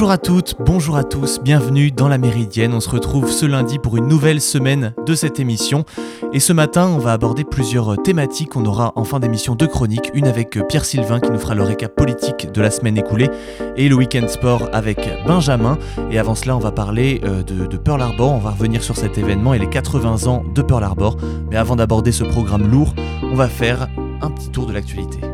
Bonjour à toutes, bonjour à tous, bienvenue dans la Méridienne. On se retrouve ce lundi pour une nouvelle semaine de cette émission. Et ce matin, on va aborder plusieurs thématiques. On aura en fin d'émission deux chroniques, une avec Pierre Sylvain qui nous fera le récap politique de la semaine écoulée et le week-end sport avec Benjamin. Et avant cela, on va parler euh, de, de Pearl Harbor. On va revenir sur cet événement et les 80 ans de Pearl Harbor. Mais avant d'aborder ce programme lourd, on va faire un petit tour de l'actualité.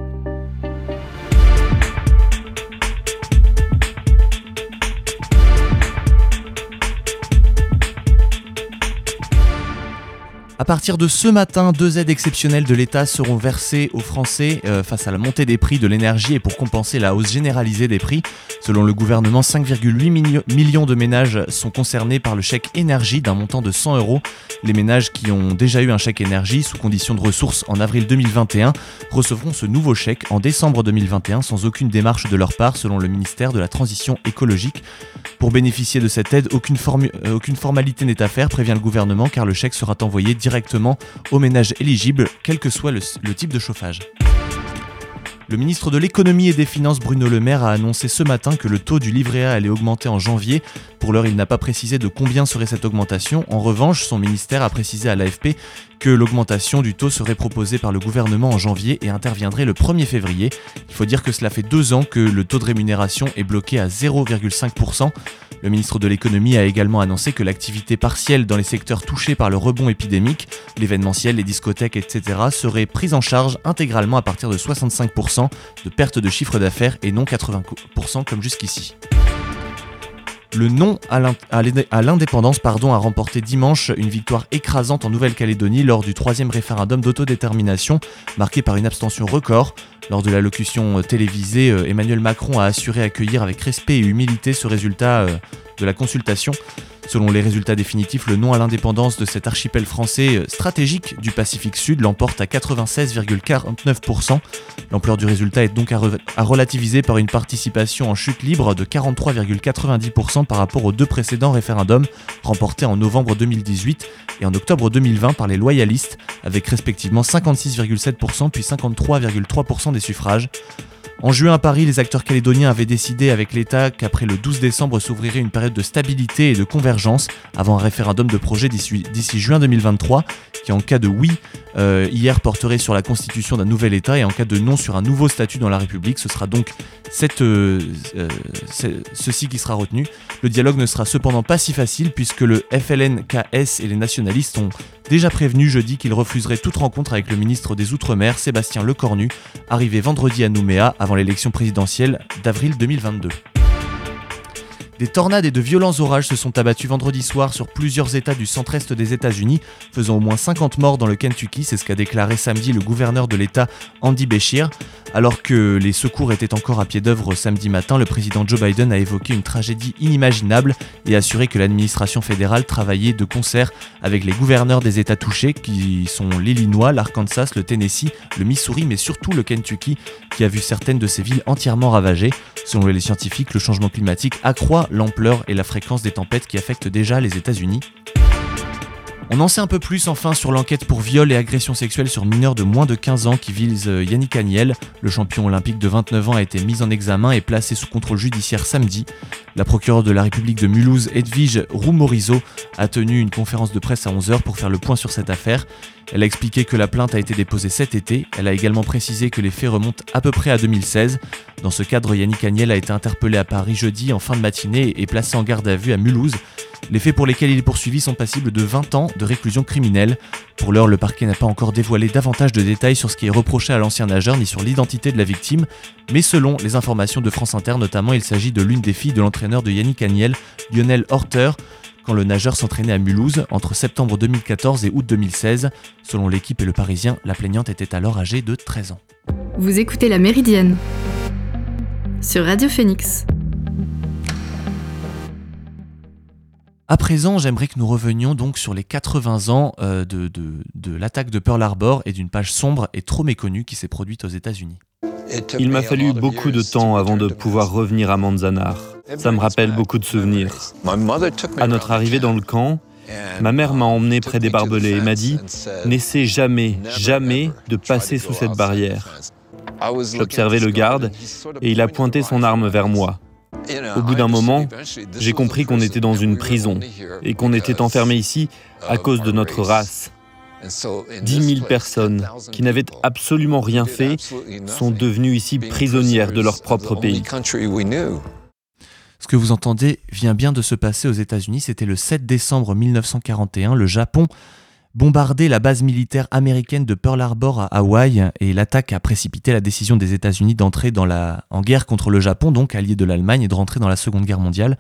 À partir de ce matin, deux aides exceptionnelles de l'État seront versées aux Français euh, face à la montée des prix de l'énergie et pour compenser la hausse généralisée des prix. Selon le gouvernement, 5,8 millions de ménages sont concernés par le chèque énergie d'un montant de 100 euros. Les ménages qui ont déjà eu un chèque énergie sous condition de ressources en avril 2021 recevront ce nouveau chèque en décembre 2021 sans aucune démarche de leur part selon le ministère de la Transition écologique. Pour bénéficier de cette aide, aucune, euh, aucune formalité n'est à faire, prévient le gouvernement, car le chèque sera envoyé directement aux ménages éligibles, quel que soit le, le type de chauffage. Le ministre de l'économie et des finances Bruno Le Maire a annoncé ce matin que le taux du livret A allait augmenter en janvier. Pour l'heure, il n'a pas précisé de combien serait cette augmentation. En revanche, son ministère a précisé à l'AFP que l'augmentation du taux serait proposée par le gouvernement en janvier et interviendrait le 1er février. Il faut dire que cela fait deux ans que le taux de rémunération est bloqué à 0,5%. Le ministre de l'économie a également annoncé que l'activité partielle dans les secteurs touchés par le rebond épidémique, l'événementiel, les discothèques, etc., serait prise en charge intégralement à partir de 65% de perte de chiffre d'affaires et non 80% comme jusqu'ici. Le non à l'indépendance a remporté dimanche une victoire écrasante en Nouvelle-Calédonie lors du troisième référendum d'autodétermination, marqué par une abstention record. Lors de l'allocution télévisée, euh, Emmanuel Macron a assuré accueillir avec respect et humilité ce résultat euh, de la consultation. Selon les résultats définitifs, le non à l'indépendance de cet archipel français euh, stratégique du Pacifique Sud l'emporte à 96,49%. L'ampleur du résultat est donc à, relativiser par une participation en chute libre de 43,90% par rapport aux deux précédents référendums remportés en novembre 2018 et en octobre 2020 par les loyalistes, avec respectivement 56,7% puis 53,3% des suffrages. En juin à Paris, les acteurs calédoniens avaient décidé avec l'État qu'après le 12 décembre s'ouvrirait une période de stabilité et de convergence avant un référendum de projet d'ici juin 2023 qui en cas de oui euh, hier porterait sur la constitution d'un nouvel État et en cas de non sur un nouveau statut dans la République. Ce sera donc euh, euh, ceci qui sera retenu. Le dialogue ne sera cependant pas si facile puisque le FLNKS et les nationalistes ont déjà prévenu jeudi qu'ils refuseraient toute rencontre avec le ministre des Outre-mer, Sébastien Lecornu, arrivé vendredi à Nouméa avant l'élection présidentielle d'avril 2022. Des tornades et de violents orages se sont abattus vendredi soir sur plusieurs États du centre-est des États-Unis, faisant au moins 50 morts dans le Kentucky, c'est ce qu'a déclaré samedi le gouverneur de l'État Andy Beshear. Alors que les secours étaient encore à pied d'œuvre samedi matin, le président Joe Biden a évoqué une tragédie inimaginable et assuré que l'administration fédérale travaillait de concert avec les gouverneurs des États touchés, qui sont l'Illinois, l'Arkansas, le Tennessee, le Missouri, mais surtout le Kentucky, qui a vu certaines de ces villes entièrement ravagées. Selon les scientifiques, le changement climatique accroît l'ampleur et la fréquence des tempêtes qui affectent déjà les États-Unis. On en sait un peu plus enfin sur l'enquête pour viol et agression sexuelle sur mineurs de moins de 15 ans qui vise euh, Yannick Agnel. Le champion olympique de 29 ans a été mis en examen et placé sous contrôle judiciaire samedi. La procureure de la République de Mulhouse, Edwige Roumorizo, a tenu une conférence de presse à 11h pour faire le point sur cette affaire. Elle a expliqué que la plainte a été déposée cet été. Elle a également précisé que les faits remontent à peu près à 2016. Dans ce cadre, Yannick Agnel a été interpellé à Paris jeudi en fin de matinée et placé en garde à vue à Mulhouse. Les faits pour lesquels il est poursuivi sont passibles de 20 ans de réclusion criminelle. Pour l'heure, le parquet n'a pas encore dévoilé davantage de détails sur ce qui est reproché à l'ancien nageur ni sur l'identité de la victime, mais selon les informations de France Inter notamment, il s'agit de l'une des filles de l'entraîneur de Yannick Agnel, Lionel Horter, quand le nageur s'entraînait à Mulhouse entre septembre 2014 et août 2016. Selon l'équipe et le Parisien, la plaignante était alors âgée de 13 ans. Vous écoutez La Méridienne sur Radio Phoenix. À présent, j'aimerais que nous revenions donc sur les 80 ans euh, de, de l'attaque de Pearl Harbor et d'une page sombre et trop méconnue qui s'est produite aux États-Unis. Il m'a fallu beaucoup de temps avant de pouvoir revenir à Manzanar. Ça me rappelle beaucoup de souvenirs. À notre arrivée dans le camp, ma mère m'a emmené près des barbelés et m'a dit N'essaie jamais, jamais de passer sous cette barrière. J'observais le garde et il a pointé son arme vers moi. Au bout d'un moment, j'ai compris qu'on était dans une prison et qu'on était enfermé ici à cause de notre race. 10 000 personnes qui n'avaient absolument rien fait sont devenues ici prisonnières de leur propre pays. Ce que vous entendez vient bien de se passer aux États-Unis. C'était le 7 décembre 1941. Le Japon bombardait la base militaire américaine de Pearl Harbor à Hawaï et l'attaque a précipité la décision des États-Unis d'entrer en guerre contre le Japon, donc allié de l'Allemagne, et de rentrer dans la Seconde Guerre mondiale.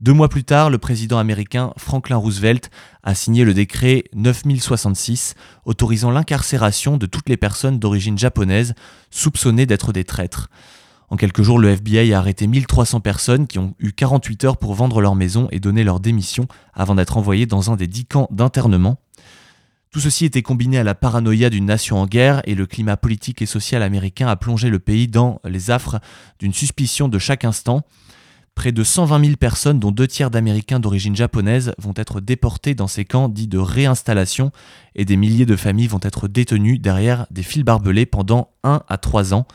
Deux mois plus tard, le président américain Franklin Roosevelt a signé le décret 9066 autorisant l'incarcération de toutes les personnes d'origine japonaise soupçonnées d'être des traîtres. En quelques jours, le FBI a arrêté 1300 personnes qui ont eu 48 heures pour vendre leur maison et donner leur démission avant d'être envoyées dans un des dix camps d'internement. Tout ceci était combiné à la paranoïa d'une nation en guerre et le climat politique et social américain a plongé le pays dans les affres d'une suspicion de chaque instant. Près de 120 000 personnes, dont deux tiers d'Américains d'origine japonaise, vont être déportés dans ces camps dits de réinstallation et des milliers de familles vont être détenues derrière des fils barbelés pendant 1 à 3 ans.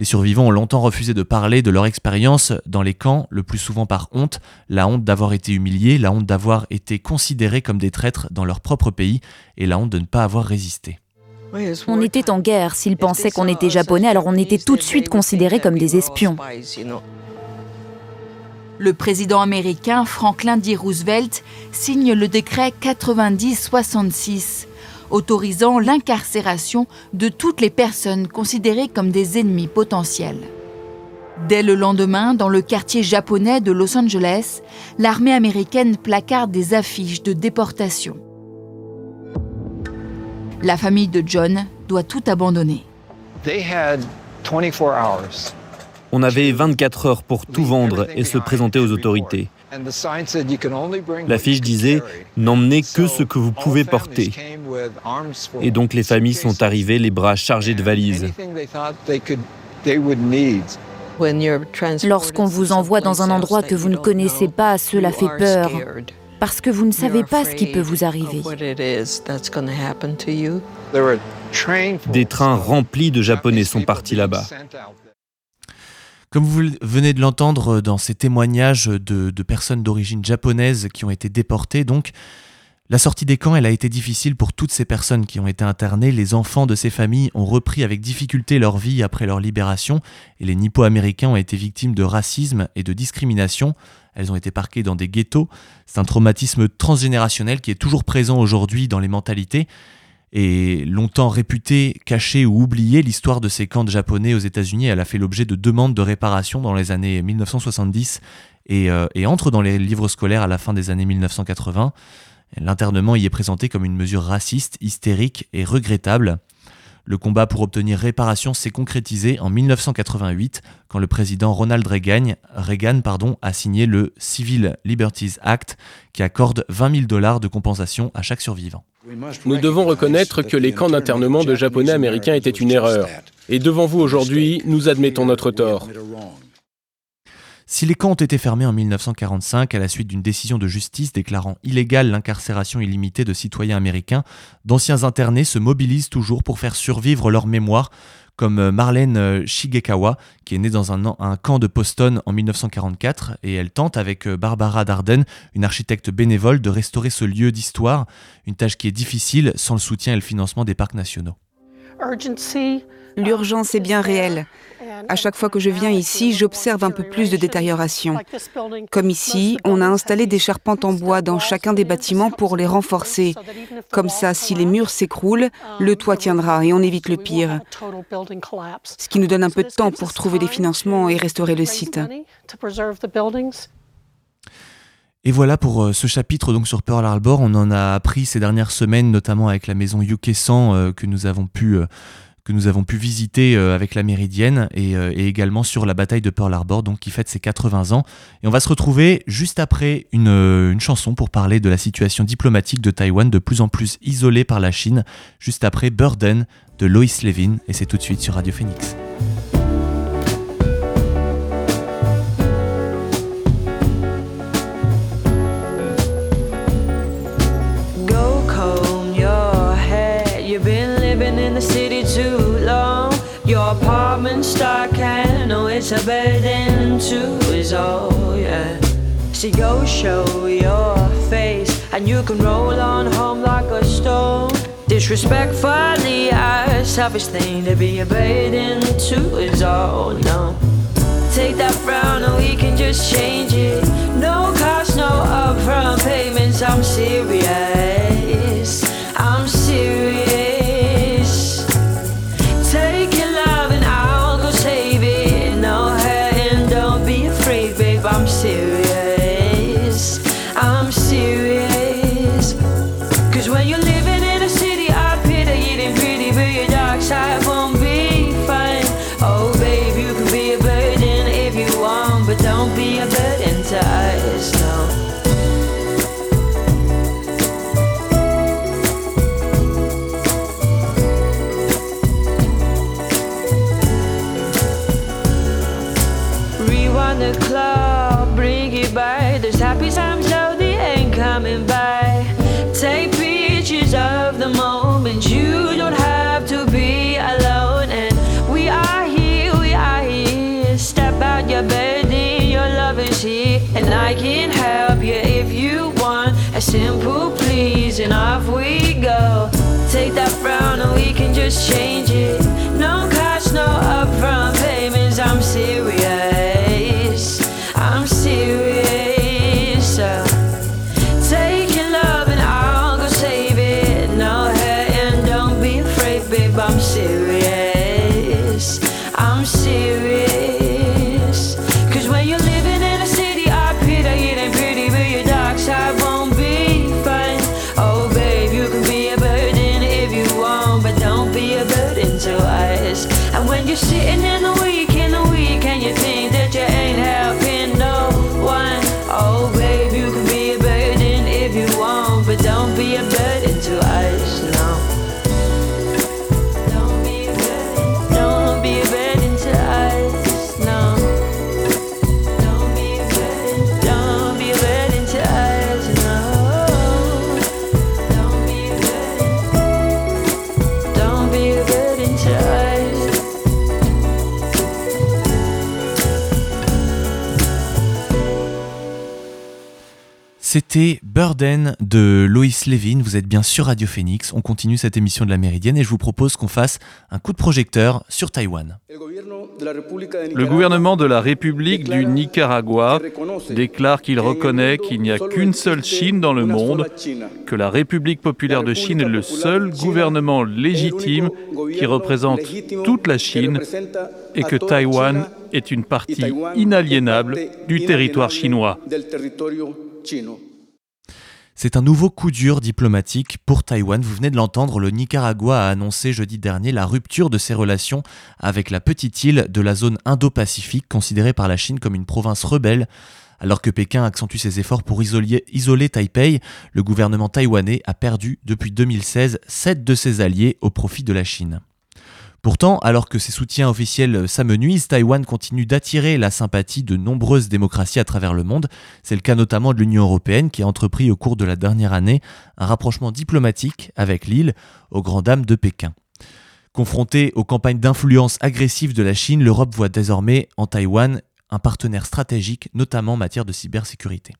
Les survivants ont longtemps refusé de parler de leur expérience dans les camps, le plus souvent par honte, la honte d'avoir été humiliés, la honte d'avoir été considérés comme des traîtres dans leur propre pays et la honte de ne pas avoir résisté. On était en guerre. S'ils pensaient qu'on était japonais, alors on était tout de suite considérés comme des espions. Le président américain Franklin D. Roosevelt signe le décret 90-66 autorisant l'incarcération de toutes les personnes considérées comme des ennemis potentiels. Dès le lendemain, dans le quartier japonais de Los Angeles, l'armée américaine placarde des affiches de déportation. La famille de John doit tout abandonner. On avait 24 heures pour tout vendre et se présenter aux autorités. La fiche disait N'emmenez que ce que vous pouvez porter. Et donc les familles sont arrivées les bras chargés de valises. Lorsqu'on vous envoie dans un endroit que vous ne connaissez pas, cela fait peur, parce que vous ne savez pas ce qui peut vous arriver. Des trains remplis de Japonais sont partis là-bas. Comme vous venez de l'entendre dans ces témoignages de, personnes d'origine japonaise qui ont été déportées, donc, la sortie des camps, elle a été difficile pour toutes ces personnes qui ont été internées. Les enfants de ces familles ont repris avec difficulté leur vie après leur libération et les nippo-américains ont été victimes de racisme et de discrimination. Elles ont été parquées dans des ghettos. C'est un traumatisme transgénérationnel qui est toujours présent aujourd'hui dans les mentalités et longtemps réputée, cachée ou oubliée, l'histoire de ces camps de japonais aux États-Unis, elle a fait l'objet de demandes de réparation dans les années 1970 euh, et, entre dans les livres scolaires à la fin des années 1980. L'internement y est présenté comme une mesure raciste, hystérique et regrettable. Le combat pour obtenir réparation s'est concrétisé en 1988 quand le président Ronald Reagan, a signé le Civil Liberties Act qui accorde 20 000 dollars de compensation à chaque survivant. Nous devons reconnaître que les camps d'internement de Japonais américains étaient une erreur. Et devant vous aujourd'hui, nous admettons notre tort. Si les camps ont été fermés en 1945 à la suite d'une décision de justice déclarant illégale l'incarcération illimitée de citoyens américains, d'anciens internés se mobilisent toujours pour faire survivre leur mémoire, comme euh, Marlène euh, Shigekawa, qui est née dans un, camp de Poston en 1944, et elle tente avec euh, Barbara Darden, une architecte bénévole, de restaurer ce lieu d'histoire, une tâche qui est difficile sans le soutien et le financement des parcs nationaux. L'urgence est bien réelle. À chaque fois que je viens ici, j'observe un peu plus de détérioration. Comme ici, on a installé des charpentes en bois dans chacun des bâtiments pour les renforcer. Comme ça, si les murs s'écroulent, le toit tiendra et on évite le pire. Ce qui nous donne un peu de temps pour trouver des financements et restaurer le site. Et voilà pour euh, ce chapitre donc sur Pearl Harbor. On en a appris ces dernières semaines, notamment avec la maison UK 100 euh, que nous avons pu euh, que nous avons pu visiter avec la Méridienne euh, et, également sur la bataille de Pearl Harbor, donc qui fête ses 80 ans. Et on va se retrouver juste après une, une chanson pour parler de la situation diplomatique de Taïwan de plus en plus isolée par la Chine, juste après Burden de Lois Levin, et c'est tout de suite sur Radio Phoenix. Stock and know it's a burden too, is all, yeah. So go show your face, and you can roll on home like a stone. Disrespectfully, a selfish thing to be a burden to is all, no. Take that frown and we can just change it. No cost, no upfront payments. I'm serious. I'm serious. changes C'était Burden de Loïs Levin. Vous êtes bien sur Radio Phoenix. On continue cette émission de la Méridienne et je vous propose qu'on fasse un coup de projecteur sur Taïwan. Le gouvernement de la République du Nicaragua déclare qu'il reconnaît qu'il n'y a qu'une seule Chine dans le monde, que la République populaire de Chine est le seul gouvernement légitime qui représente toute la Chine et que Taïwan est une partie inaliénable du territoire chinois. C'est un nouveau coup dur diplomatique pour Taïwan. Vous venez de l'entendre, le Nicaragua a annoncé jeudi dernier la rupture de ses relations avec la petite île de la zone Indo-Pacifique, considérée par la Chine comme une province rebelle. Alors que Pékin accentue ses efforts pour isoler, isoler Taipei, le gouvernement taïwanais a perdu depuis 2016 sept de ses alliés au profit de la Chine. Pourtant, alors que ses soutiens officiels s'amenuisent, Taïwan continue d'attirer la sympathie de nombreuses démocraties à travers le monde. C'est le cas notamment de l'Union européenne qui a entrepris au cours de la dernière année un rapprochement diplomatique avec l'île, aux grandes dames de Pékin. Confrontée aux campagnes d'influence agressives de la Chine, l'Europe voit désormais en Taïwan un partenaire stratégique, notamment en matière de cybersécurité.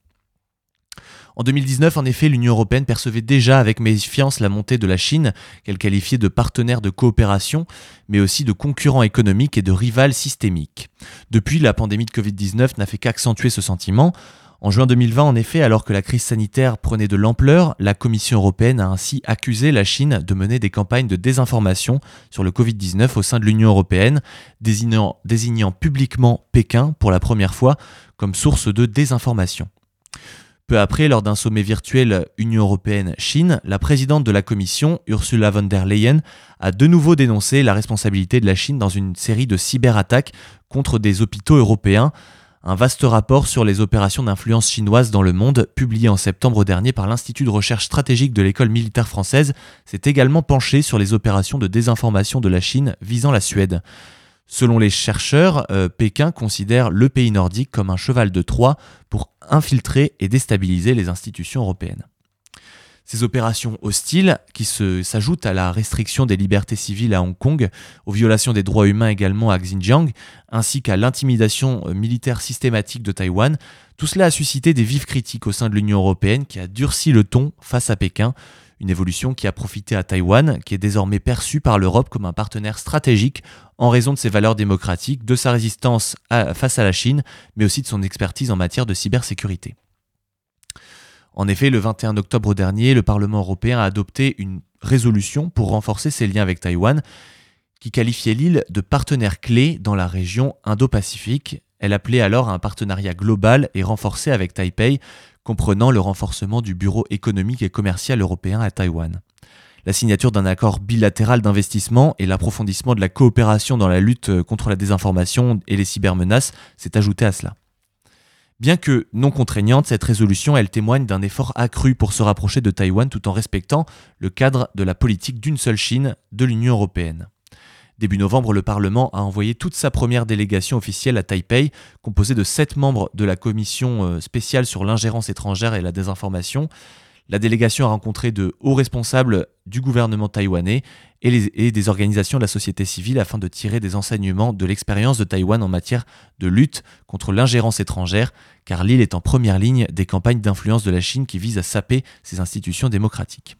En 2019, en effet, l'Union européenne percevait déjà avec méfiance la montée de la Chine, qu'elle qualifiait de partenaire de coopération, mais aussi de concurrent économique et de rival systémique. Depuis, la pandémie de Covid-19 n'a fait qu'accentuer ce sentiment. En juin 2020, en effet, alors que la crise sanitaire prenait de l'ampleur, la Commission européenne a ainsi accusé la Chine de mener des campagnes de désinformation sur le Covid-19 au sein de l'Union européenne, désignant, désignant publiquement Pékin pour la première fois comme source de désinformation. Peu après, lors d'un sommet virtuel Union européenne-Chine, la présidente de la Commission, Ursula von der Leyen, a de nouveau dénoncé la responsabilité de la Chine dans une série de cyberattaques contre des hôpitaux européens. Un vaste rapport sur les opérations d'influence chinoise dans le monde, publié en septembre dernier par l'Institut de recherche stratégique de l'école militaire française, s'est également penché sur les opérations de désinformation de la Chine visant la Suède. Selon les chercheurs, euh, Pékin considère le pays nordique comme un cheval de Troie pour infiltrer et déstabiliser les institutions européennes. Ces opérations hostiles, qui s'ajoutent à la restriction des libertés civiles à Hong Kong, aux violations des droits humains également à Xinjiang, ainsi qu'à l'intimidation euh, militaire systématique de Taïwan, tout cela a suscité des vives critiques au sein de l'Union européenne qui a durci le ton face à Pékin, une évolution qui a profité à Taïwan, qui est désormais perçue par l'Europe comme un partenaire stratégique en raison de ses valeurs démocratiques, de sa résistance face à la Chine, mais aussi de son expertise en matière de cybersécurité. En effet, le 21 octobre dernier, le Parlement européen a adopté une résolution pour renforcer ses liens avec Taïwan, qui qualifiait l'île de partenaire clé dans la région Indo-Pacifique. Elle appelait alors à un partenariat global et renforcé avec Taipei, comprenant le renforcement du bureau économique et commercial européen à Taïwan. La signature d'un accord bilatéral d'investissement et l'approfondissement de la coopération dans la lutte contre la désinformation et les cybermenaces s'est ajouté à cela. Bien que non contraignante, cette résolution, elle témoigne d'un effort accru pour se rapprocher de Taïwan tout en respectant le cadre de la politique d'une seule Chine de l'Union européenne. Début novembre, le Parlement a envoyé toute sa première délégation officielle à Taipei, composée de sept membres de la commission euh, spéciale sur l'ingérence étrangère et la désinformation, la délégation a rencontré de hauts responsables du gouvernement taïwanais et, des organisations de la société civile afin de tirer des enseignements de l'expérience de Taïwan en matière de lutte contre l'ingérence étrangère, car l'île est en première ligne des campagnes d'influence de la Chine qui visent à saper ses institutions démocratiques.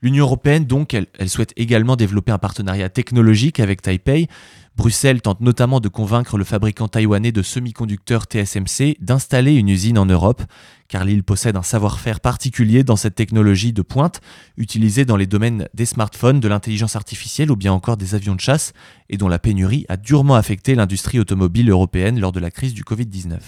L'Union européenne, donc, elle, souhaite également développer un partenariat technologique avec Taipei. Bruxelles tente notamment de convaincre le fabricant taïwanais de semi-conducteurs TSMC d'installer une usine en Europe, car l'île possède un savoir-faire particulier dans cette technologie de pointe, utilisée dans les domaines des smartphones, de l'intelligence artificielle ou bien encore des avions de chasse, et dont la pénurie a durement affecté l'industrie automobile européenne lors de la crise du Covid-19.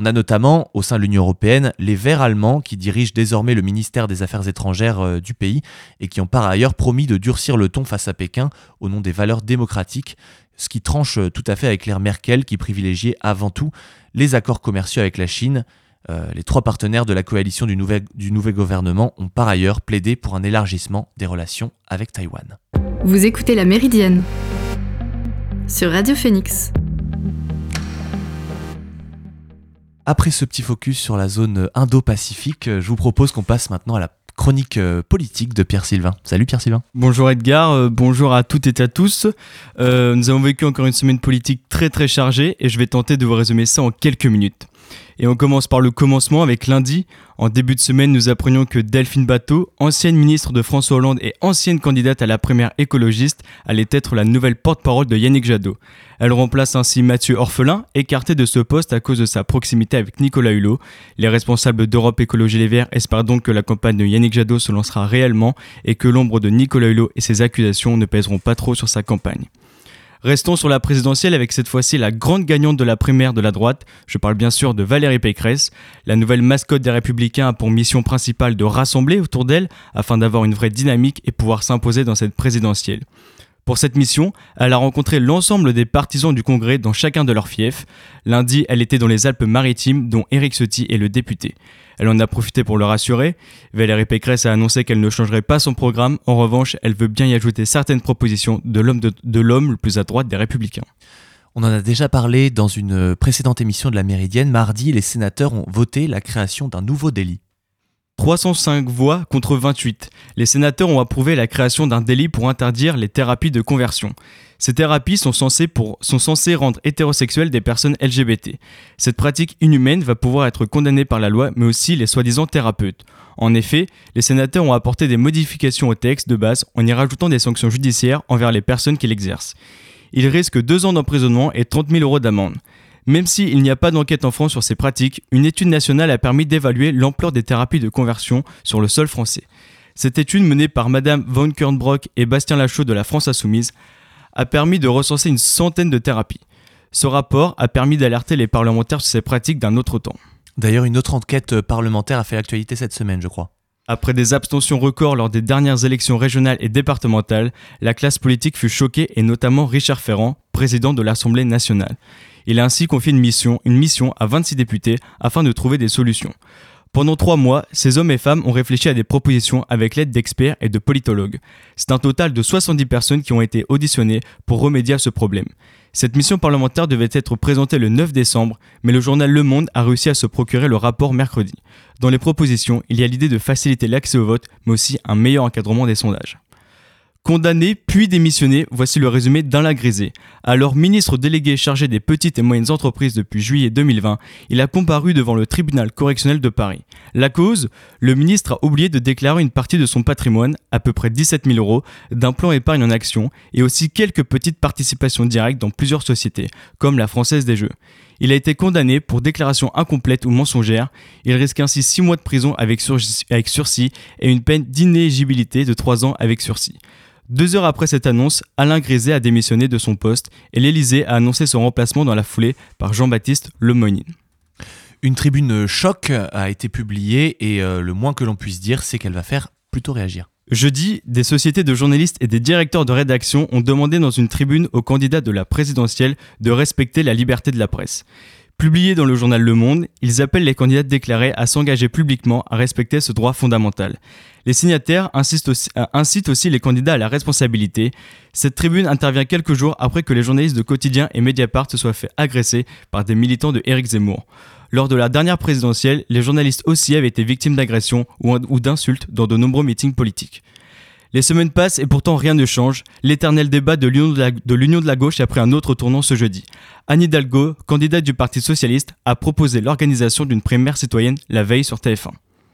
On a notamment, au sein de l'Union européenne, les Verts allemands qui dirigent désormais le ministère des Affaires étrangères euh, du pays et qui ont par ailleurs promis de durcir le ton face à Pékin au nom des valeurs démocratiques, ce qui tranche euh, tout à fait avec l'ère Merkel qui privilégiait avant tout les accords commerciaux avec la Chine. Euh, les trois partenaires de la coalition du nouvel, du nouvel gouvernement ont par ailleurs plaidé pour un élargissement des relations avec Taïwan. Vous écoutez La Méridienne sur Radio Phoenix. Après ce petit focus sur la zone Indo-Pacifique, euh, je vous propose qu'on passe maintenant à la chronique euh, politique de Pierre Sylvain. Salut Pierre Sylvain. Bonjour Edgar, euh, bonjour à toutes et à tous. nous avons vécu encore une semaine politique très très chargée et je vais tenter de vous résumer ça en quelques minutes. Et on commence par le commencement avec lundi. En début de semaine, nous apprenions que Delphine Bateau, ancienne ministre de François Hollande et ancienne candidate à la première écologiste, allait être la nouvelle porte-parole de Yannick Jadot. Elle remplace ainsi Mathieu Orphelin, écarté de ce poste à cause de sa proximité avec Nicolas Hulot. Les responsables d'Europe Écologie Les Verts espèrent donc que la campagne de Yannick Jadot se lancera réellement et que l'ombre de Nicolas Hulot et ses accusations ne pèseront pas trop sur sa campagne. Restons sur la présidentielle avec cette fois-ci la grande gagnante de la primaire de la droite. Je parle bien sûr de Valérie Pécresse. La nouvelle mascotte des Républicains a pour mission principale de rassembler autour d'elle afin d'avoir une vraie dynamique et pouvoir s'imposer dans cette présidentielle. Pour cette mission, elle a rencontré l'ensemble des partisans du Congrès dans chacun de leurs fiefs. Lundi, elle était dans les Alpes-Maritimes, dont Éric Ciotti est le député. Elle en a profité pour le rassurer. Valérie Pécresse a annoncé qu'elle ne changerait pas son programme. En revanche, elle veut bien y ajouter certaines propositions de l'homme le plus à droite des Républicains. On en a déjà parlé dans une précédente émission de la Méridienne. Mardi, les sénateurs ont voté la création d'un nouveau délit. 305 voix contre 28. Les sénateurs ont approuvé la création d'un délit pour interdire les thérapies de conversion. Ces thérapies sont censées, rendre hétérosexuelles des personnes LGBT. Cette pratique inhumaine va pouvoir être condamnée par la loi, mais aussi les soi-disant thérapeutes. En effet, les sénateurs ont apporté des modifications au texte de base en y rajoutant des sanctions judiciaires envers les personnes qui l'exercent. Ils risquent deux ans d'emprisonnement et 30 000 euros d'amende. Même s'il n'y a pas d'enquête en France sur ces pratiques, une étude nationale a permis d'évaluer l'ampleur des thérapies de conversion sur le sol français. Cette étude menée par Madame Von Kernbrock et Bastien Lachaud de la France Insoumise a permis de recenser une centaine de thérapies. Ce rapport a permis d'alerter les parlementaires sur ces pratiques d'un autre temps. D'ailleurs, une autre enquête parlementaire a fait l'actualité cette semaine, je crois. Après des abstentions records lors des dernières élections régionales et départementales, la classe politique fut choquée et notamment Richard Ferrand, président de l'Assemblée nationale. Il a ainsi confié une mission, une mission à 26 députés afin de trouver des solutions. Pendant trois mois, ces hommes et femmes ont réfléchi à des propositions avec l'aide d'experts et de politologues. C'est un total de 70 personnes qui ont été auditionnées pour remédier à ce problème. Cette mission parlementaire devait être présentée le 9 décembre, mais le journal Le Monde a réussi à se procurer le rapport mercredi. Dans les propositions, il y a l'idée de faciliter l'accès au vote, mais aussi un meilleur encadrement des sondages. Condamné puis démissionné, voici le résumé d'Alain Grisé. Alors ministre délégué chargé des petites et moyennes entreprises depuis juillet 2020, il a comparu devant le tribunal correctionnel de Paris. La cause Le ministre a oublié de déclarer une partie de son patrimoine, à peu près 17 000 euros, d'un plan épargne en action et aussi quelques petites participations directes dans plusieurs sociétés, comme la Française des Jeux. Il a été condamné pour déclaration incomplète ou mensongère. Il risque ainsi 6 mois de prison avec, sursis et une peine d'inéligibilité de 3 ans avec sursis. Deux heures après cette annonce, Alain Grézé a démissionné de son poste et l'Élysée a annoncé son remplacement dans la foulée par Jean-Baptiste Lemoyne. Une tribune choc a été publiée et euh, le moins que l'on puisse dire, c'est qu'elle va faire plutôt réagir. Jeudi, des sociétés de journalistes et des directeurs de rédaction ont demandé dans une tribune aux candidats de la présidentielle de respecter la liberté de la presse. Publiés dans le journal Le Monde, ils appellent les candidats déclarés à s'engager publiquement à respecter ce droit fondamental. Les signataires euh, incitent aussi, les candidats à la responsabilité. Cette tribune intervient quelques jours après que les journalistes de Quotidien et Mediapart se soient fait agresser par des militants de Éric Zemmour. Lors de la dernière présidentielle, les journalistes aussi avaient été victimes d'agressions ou d'insultes dans de nombreux meetings politiques. Les semaines passent et pourtant rien ne change. L'éternel débat de l'union de, la gauche a pris un autre tournant ce jeudi. Anne Hidalgo, candidate du Parti socialiste, a proposé l'organisation d'une primaire citoyenne la veille sur TF1.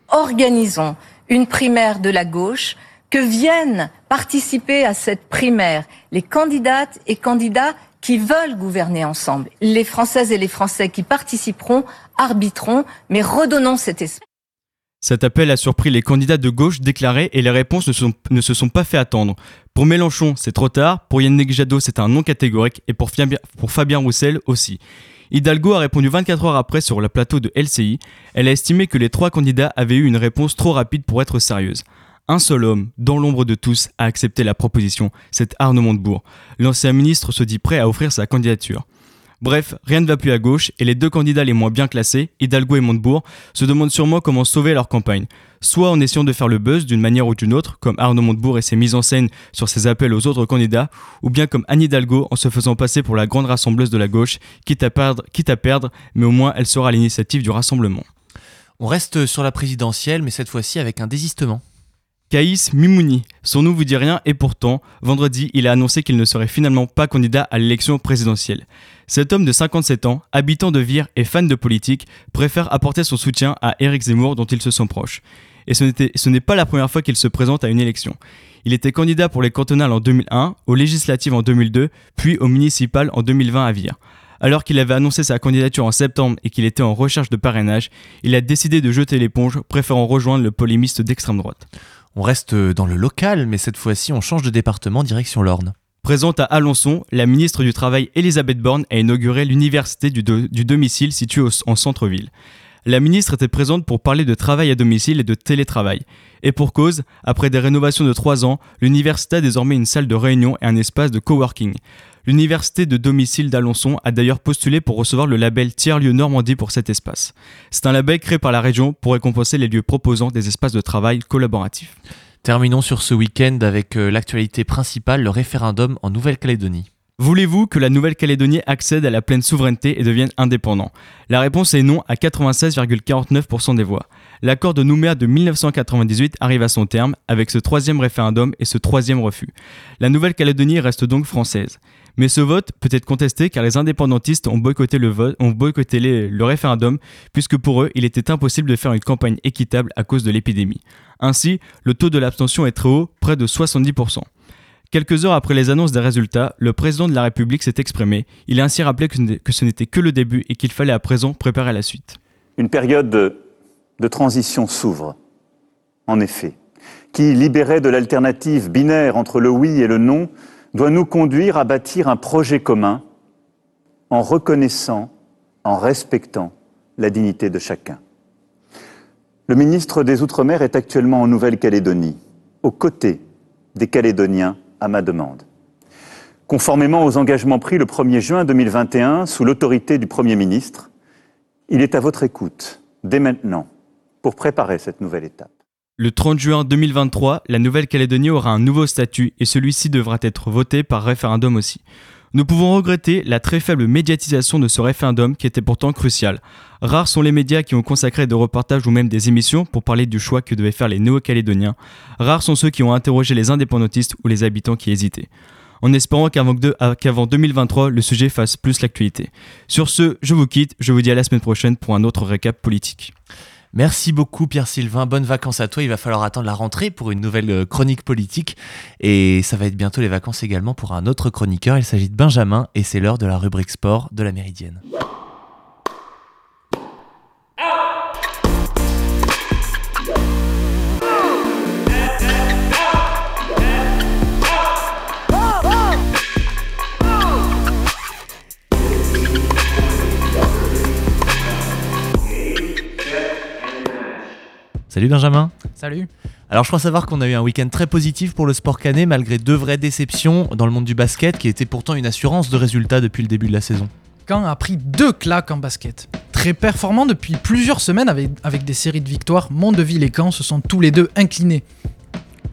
Organisons une primaire de la gauche, que viennent participer à cette primaire les candidates et candidats qui veulent gouverner ensemble? Les Françaises et les Français qui participeront arbitreront, mais redonnons cet espace. Cet appel a surpris les candidats de gauche déclarés et les réponses ne, se sont pas fait attendre. Pour Mélenchon, c'est trop tard, pour Yannick Jadot, c'est un non catégorique et pour Fabien, Roussel aussi. Hidalgo a répondu 24 heures après sur le plateau de LCI. Elle a estimé que les trois candidats avaient eu une réponse trop rapide pour être sérieuse. Un seul homme, dans l'ombre de tous, a accepté la proposition, c'est Arnaud Montebourg. L'ancien ministre se dit prêt à offrir sa candidature. Bref, rien ne va plus à gauche et les deux candidats les moins bien classés, Hidalgo et Montebourg, se demandent sûrement comment sauver leur campagne. Soit en essayant de faire le buzz d'une manière ou d'une autre, comme Arnaud Montebourg et ses mises en scène sur ses appels aux autres candidats, ou bien comme Anne Hidalgo en se faisant passer pour la grande rassembleuse de la gauche, quitte à perdre, quitte à perdre mais au moins elle sera l'initiative du rassemblement. On reste sur la présidentielle, mais cette fois-ci avec un désistement. Caïs Mimouni. Son nom vous dit rien et pourtant, vendredi, il a annoncé qu'il ne serait finalement pas candidat à l'élection présidentielle. Cet homme de 57 ans, habitant de Vire et fan de politique, préfère apporter son soutien à Éric Zemmour dont il se sent proche. Et ce n'est pas la première fois qu'il se présente à une élection. Il était candidat pour les cantonales en 2001, aux législatives en 2002, puis aux municipales en 2020 à Vire. Alors qu'il avait annoncé sa candidature en septembre et qu'il était en recherche de parrainage, il a décidé de jeter l'éponge, préférant rejoindre le polémiste d'extrême droite. On reste dans le local, mais cette fois-ci on change de département direction l'Orne. Présente à Alençon, la ministre du Travail Elisabeth Borne a inauguré l'université du, domicile située en centre-ville. La ministre était présente pour parler de travail à domicile et de télétravail. Et pour cause, après des rénovations de trois ans, l'université a désormais une salle de réunion et un espace de coworking. L'université de domicile d'Alençon a d'ailleurs postulé pour recevoir le label Tiers-lieu Normandie pour cet espace. C'est un label créé par la région pour récompenser les lieux proposant des espaces de travail collaboratifs. Terminons sur ce week-end avec euh, l'actualité principale, le référendum en Nouvelle-Calédonie. Voulez-vous que la Nouvelle-Calédonie accède à la pleine souveraineté et devienne indépendant? La réponse est non à 96,49% des voix. L'accord de Nouméa de 1998 arrive à son terme avec ce troisième référendum et ce troisième refus. La Nouvelle-Calédonie reste donc française. Mais ce vote peut être contesté car les indépendantistes ont boycotté le référendum puisque pour eux, il était impossible de faire une campagne équitable à cause de l'épidémie. Ainsi, le taux de l'abstention est très haut, près de 70%. Quelques heures après les annonces des résultats, le président de la République s'est exprimé. Il a ainsi rappelé que ce n'était que le début et qu'il fallait à présent préparer la suite. Une période de, de transition s'ouvre, en effet, qui, libérée de l'alternative binaire entre le oui et le non, doit nous conduire à bâtir un projet commun en reconnaissant, en respectant la dignité de chacun. Le ministre des Outre-mer est actuellement en Nouvelle-Calédonie, aux côtés des Calédoniens à ma demande. Conformément aux engagements pris le 1er juin 2021 sous l'autorité du Premier ministre, il est à votre écoute, dès maintenant, pour préparer cette nouvelle étape. Le 30 juin 2023, la Nouvelle-Calédonie aura un nouveau statut et celui-ci devra être voté par référendum aussi. Nous pouvons regretter la très faible médiatisation de ce référendum qui était pourtant crucial. Rares sont les médias qui ont consacré des reportages ou même des émissions pour parler du choix que devaient faire les Néo-Calédoniens. Rares sont ceux qui ont interrogé les indépendantistes ou les habitants qui hésitaient. En espérant qu'avant 2023, le sujet fasse plus l'actualité. Sur ce, je vous quitte, je vous dis à la semaine prochaine pour un autre récap politique. Merci beaucoup Pierre-Sylvain, bonnes vacances à toi. Il va falloir attendre la rentrée pour une nouvelle euh, chronique politique. Et ça va être bientôt les vacances également pour un autre chroniqueur. Il s'agit de Benjamin et c'est l'heure de la rubrique sport de la Méridienne. Salut Benjamin. Salut. Alors je crois savoir qu'on a eu un week-end très positif pour le sport canet malgré deux vraies déceptions dans le monde du basket qui était pourtant une assurance de résultats depuis le début de la saison. Caen a pris deux claques en basket. Très performant depuis plusieurs semaines avec, avec des séries de victoires, Mondeville et Caen se sont tous les deux inclinés.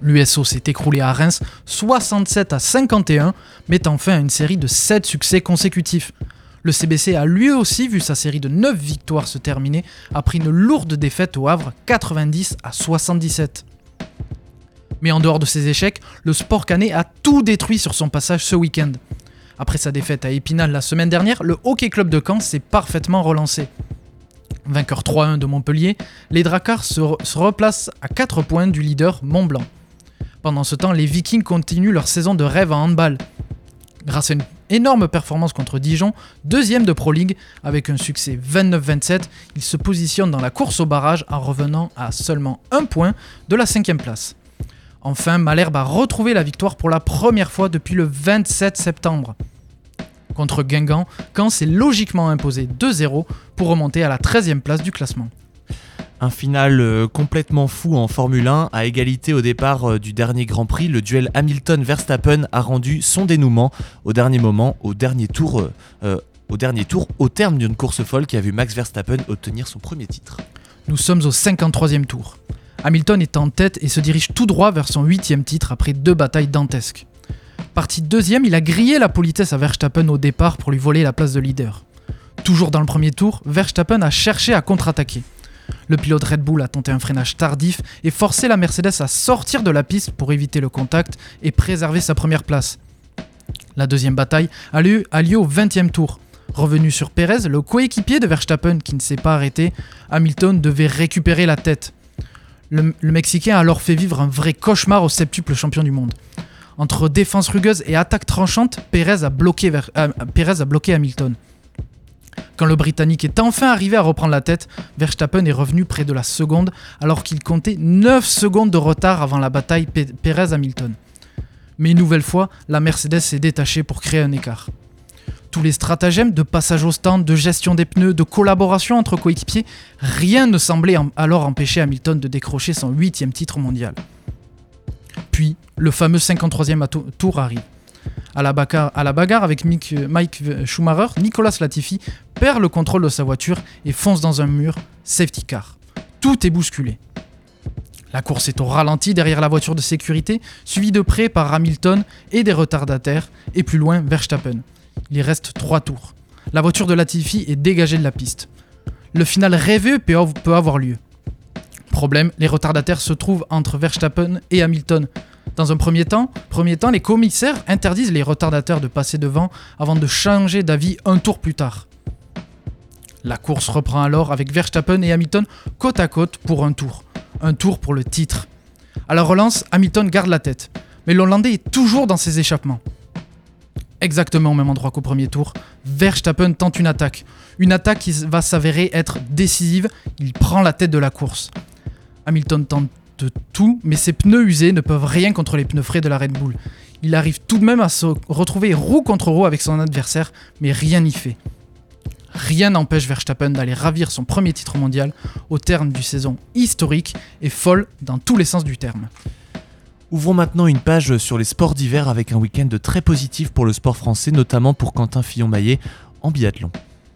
L'USO s'est écroulé à Reims 67 à 51, mettant fin à une série de 7 succès consécutifs. Le CBC a lui aussi vu sa série de 9 victoires se terminer après une lourde défaite au Havre 90 à 77. Mais en dehors de ces échecs, le sport canet a tout détruit sur son passage ce week-end. Après sa défaite à Épinal la semaine dernière, le Hockey Club de Caen s'est parfaitement relancé. Vainqueur 3-1 de Montpellier, les Dracars se, replacent à 4 points du leader Mont-Blanc. Pendant ce temps, les Vikings continuent leur saison de rêve en handball. Grâce à une énorme performance contre Dijon, deuxième de Pro League, avec un succès 29-27, ils se positionnent dans la course au barrage en revenant à seulement un point de la cinquième place. Enfin, Malherbe a retrouvé la victoire pour la première fois depuis le 27 septembre. Contre Guingamp, Caen s'est logiquement imposé 2-0 pour remonter à la 13e place du classement. Un final euh, complètement fou en Formule 1. À égalité au départ euh, du dernier Grand Prix, le duel Hamilton-Verstappen a rendu son dénouement au dernier moment, au dernier tour, euh, au, dernier tour, au terme d'une course folle qui a vu Max Verstappen obtenir son premier titre. Nous sommes au 53e tour. Hamilton est en tête et se dirige tout droit vers son huitième titre après deux batailles dantesques. Parti deuxième, il a grillé la politesse à Verstappen au départ pour lui voler la place de leader. Toujours dans le premier tour, Verstappen a cherché à contre-attaquer. Le pilote Red Bull a tenté un freinage tardif et forcé la Mercedes à sortir de la piste pour éviter le contact et préserver sa première place. La deuxième bataille a lieu, au 20e tour. Revenu sur Perez, le coéquipier de Verstappen qui ne s'est pas arrêté, Hamilton devait récupérer la tête. Le, Mexicain a alors fait vivre un vrai cauchemar au septuple champion du monde. Entre défense rugueuse et attaque tranchante, Perez a bloqué, euh, Perez a bloqué Hamilton. Quand le Britannique est enfin arrivé à reprendre la tête, Verstappen est revenu près de la seconde alors qu'il comptait 9 secondes de retard avant la bataille Perez-Hamilton. Mais une nouvelle fois, la Mercedes s'est détachée pour créer un écart. Tous les stratagèmes de passage au stand, de gestion des pneus, de collaboration entre coéquipiers, rien ne semblait alors empêcher Hamilton de décrocher son huitième titre mondial. Puis, le fameux 53e tour arrive. À la, bagarre, avec Mike Schumacher, Nicolas Latifi perd le contrôle de sa voiture et fonce dans un mur, safety car. Tout est bousculé. La course est au ralenti derrière la voiture de sécurité, suivie de près par Hamilton et des retardataires, et plus loin Verstappen. Il reste trois tours. La voiture de Latifi est dégagée de la piste. Le final rêvé peut avoir lieu. Problème, les retardataires se trouvent entre Verstappen et Hamilton, dans un premier temps, premier temps, les commissaires interdisent les retardateurs de passer devant avant de changer d'avis un tour plus tard. La course reprend alors avec Verstappen et Hamilton côte à côte pour un tour. Un tour pour le titre. À la relance, Hamilton garde la tête, mais l'Hollandais est toujours dans ses échappements. Exactement au même endroit qu'au premier tour, Verstappen tente une attaque. Une attaque qui va s'avérer être décisive, il prend la tête de la course. Hamilton tente de tout, mais ses pneus usés ne peuvent rien contre les pneus frais de la Red Bull. Il arrive tout de même à se retrouver roue contre roue avec son adversaire, mais rien n'y fait. Rien n'empêche Verstappen d'aller ravir son premier titre mondial au terme d'une saison historique et folle dans tous les sens du terme. Ouvrons maintenant une page sur les sports d'hiver avec un week-end très positif pour le sport français, notamment pour Quentin Fillon-Maillet en biathlon.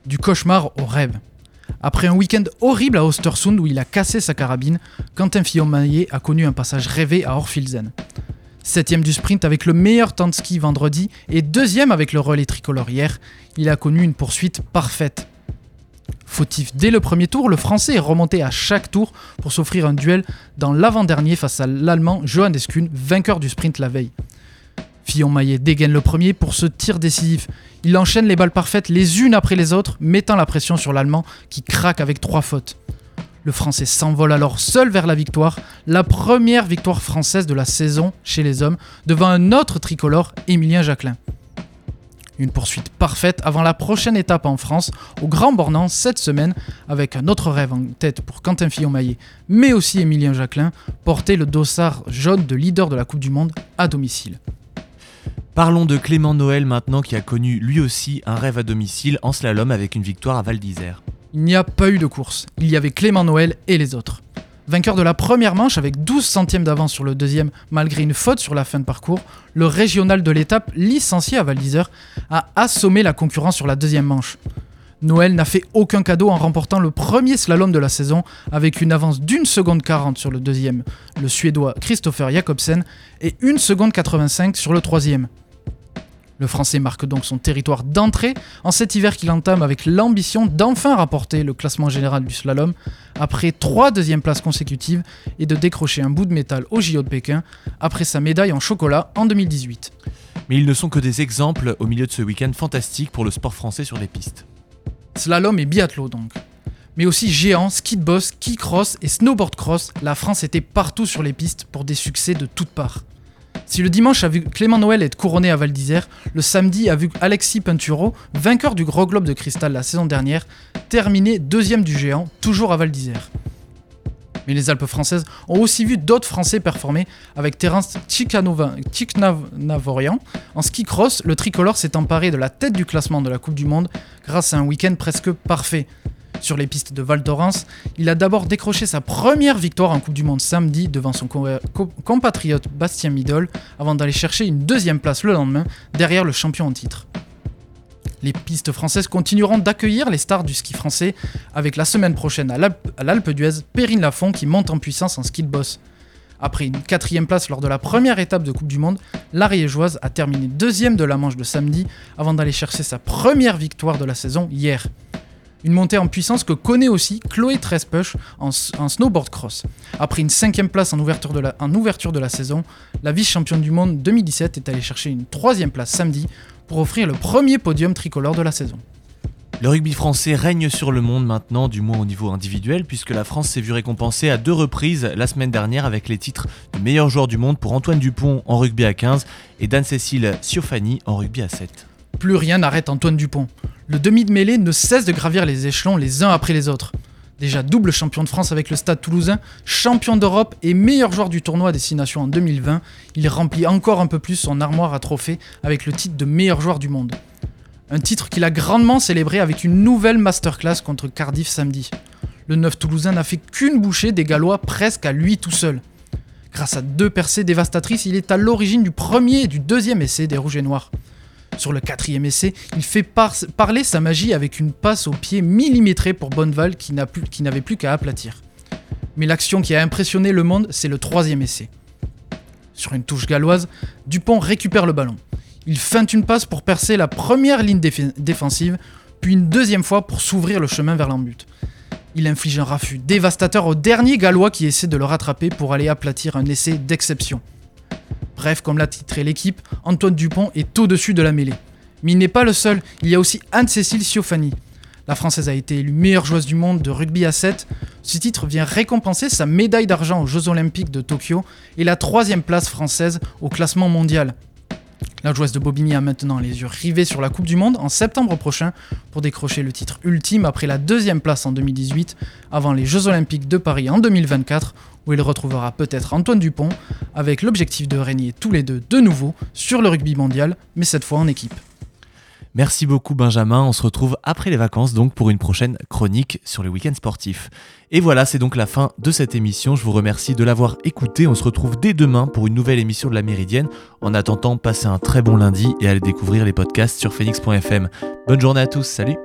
Du cauchemar au rêve. Après un week-end horrible à Ostersund où il a cassé sa carabine, Quentin Fillon-Maillet a connu un passage rêvé à Orfilsen. Septième du sprint avec le meilleur temps de ski vendredi et deuxième avec le relais tricolore hier, il a connu une poursuite parfaite. Fautif dès le premier tour, le Français est remonté à chaque tour pour s'offrir un duel dans l'avant-dernier face à l'Allemand Johan Deskuhn, vainqueur du sprint la veille. Fillon-Maillet dégaine le premier pour ce tir décisif. Il enchaîne les balles parfaites les unes après les autres, mettant la pression sur l'Allemand qui craque avec trois fautes. Le Français s'envole alors seul vers la victoire, la première victoire française de la saison chez les hommes, devant un autre tricolore, Émilien Jacquelin. Une poursuite parfaite avant la prochaine étape en France, au Grand Bornand cette semaine, avec un autre rêve en tête pour Quentin Fillon-Maillet, mais aussi Émilien Jacquelin, porter le dossard jaune de leader de la Coupe du Monde à domicile. Parlons de Clément Noël maintenant qui a connu lui aussi un rêve à domicile en slalom avec une victoire à Val d'Isère. Il n'y a pas eu de course. Il y avait Clément Noël et les autres. Vainqueur de la première manche avec 12 centièmes d'avance sur le deuxième, malgré une faute sur la fin de parcours, le régional de l'étape, licencié à Val d'Isère, a assommé la concurrence sur la deuxième manche. Noël n'a fait aucun cadeau en remportant le premier slalom de la saison avec une avance d'une seconde 40 sur le deuxième, le suédois Christopher Jacobsen, et une seconde 85 sur le troisième. Le Français marque donc son territoire d'entrée en cet hiver qu'il entame avec l'ambition d'enfin rapporter le classement général du slalom après trois deuxièmes places consécutives et de décrocher un bout de métal au JO de Pékin après sa médaille en chocolat en 2018. Mais ils ne sont que des exemples au milieu de ce week-end fantastique pour le sport français sur les pistes. Slalom et biathlon donc. Mais aussi géant, ski de boss, ski cross et snowboard cross, la France était partout sur les pistes pour des succès de toutes parts. Si le dimanche a vu Clément Noël être couronné à Val d'Isère, le samedi a vu Alexis Pinturo, vainqueur du Gros Globe de Cristal la saison dernière, terminer deuxième du géant, toujours à Val d'Isère. Mais les Alpes françaises ont aussi vu d'autres Français performer, avec Terence Tchiknavorian. En ski cross, le tricolore s'est emparé de la tête du classement de la Coupe du Monde grâce à un week-end presque parfait. Sur les pistes de Val d'Orance, il a d'abord décroché sa première victoire en Coupe du Monde samedi devant son compatriote Bastien Midol avant d'aller chercher une deuxième place le lendemain derrière le champion en titre. Les pistes françaises continueront d'accueillir les stars du ski français avec la semaine prochaine à l'Alpe d'Huez, Perrine Lafont qui monte en puissance en ski de boss. Après une quatrième place lors de la première étape de Coupe du Monde, l'Ariégeoise a terminé deuxième de la manche de samedi avant d'aller chercher sa première victoire de la saison hier. Une montée en puissance que connaît aussi Chloé Trespuch en, snowboard cross. Après une cinquième place en ouverture de la, saison, la vice-championne du monde 2017 est allée chercher une troisième place samedi pour offrir le premier podium tricolore de la saison. Le rugby français règne sur le monde maintenant, du moins au niveau individuel, puisque la France s'est vue récompensée à deux reprises la semaine dernière avec les titres de meilleur joueur du monde pour Antoine Dupont en rugby à 15 et d'Anne-Cécile Siofani en rugby à 7. Plus rien n'arrête Antoine Dupont le demi de mêlée ne cesse de gravir les échelons les uns après les autres. Déjà double champion de France avec le Stade toulousain, champion d'Europe et meilleur joueur du tournoi Destination en 2020, il remplit encore un peu plus son armoire à trophées avec le titre de meilleur joueur du monde. Un titre qu'il a grandement célébré avec une nouvelle masterclass contre Cardiff samedi. Le 9 toulousain n'a fait qu'une bouchée des Gallois presque à lui tout seul. Grâce à deux percées dévastatrices, il est à l'origine du premier et du deuxième essai des Rouges et Noirs. Sur le quatrième essai, il fait parler sa magie avec une passe au pied millimétrée pour Bonneval qui n'avait plus qu'à aplatir. Mais l'action qui a impressionné le monde, c'est le troisième essai. Sur une touche galloise, Dupont récupère le ballon. Il feinte une passe pour percer la première ligne défensive, puis une deuxième fois pour s'ouvrir le chemin vers l'embut. Il inflige un raffut dévastateur au dernier gallois qui essaie de le rattraper pour aller aplatir un essai d'exception. Bref, comme l'a titré l'équipe, Antoine Dupont est au-dessus de la mêlée. Mais il n'est pas le seul, il y a aussi Anne-Cécile Siofani. La Française a été élue meilleure joueuse du monde de rugby à 7. Ce titre vient récompenser sa médaille d'argent aux Jeux Olympiques de Tokyo et la troisième place française au classement mondial. La joueuse de Bobigny a maintenant les yeux rivés sur la Coupe du Monde en septembre prochain pour décrocher le titre ultime après la deuxième place en 2018 avant les Jeux Olympiques de Paris en 2024 où il retrouvera peut-être Antoine Dupont, avec l'objectif de régner tous les deux de nouveau sur le rugby mondial, mais cette fois en équipe. Merci beaucoup Benjamin, on se retrouve après les vacances donc pour une prochaine chronique sur les week-ends sportifs. Et voilà, c'est donc la fin de cette émission, je vous remercie de l'avoir écouté, on se retrouve dès demain pour une nouvelle émission de la Méridienne. En attendant, passez un très bon lundi et allez découvrir les podcasts sur phoenix.fm. Bonne journée à tous, salut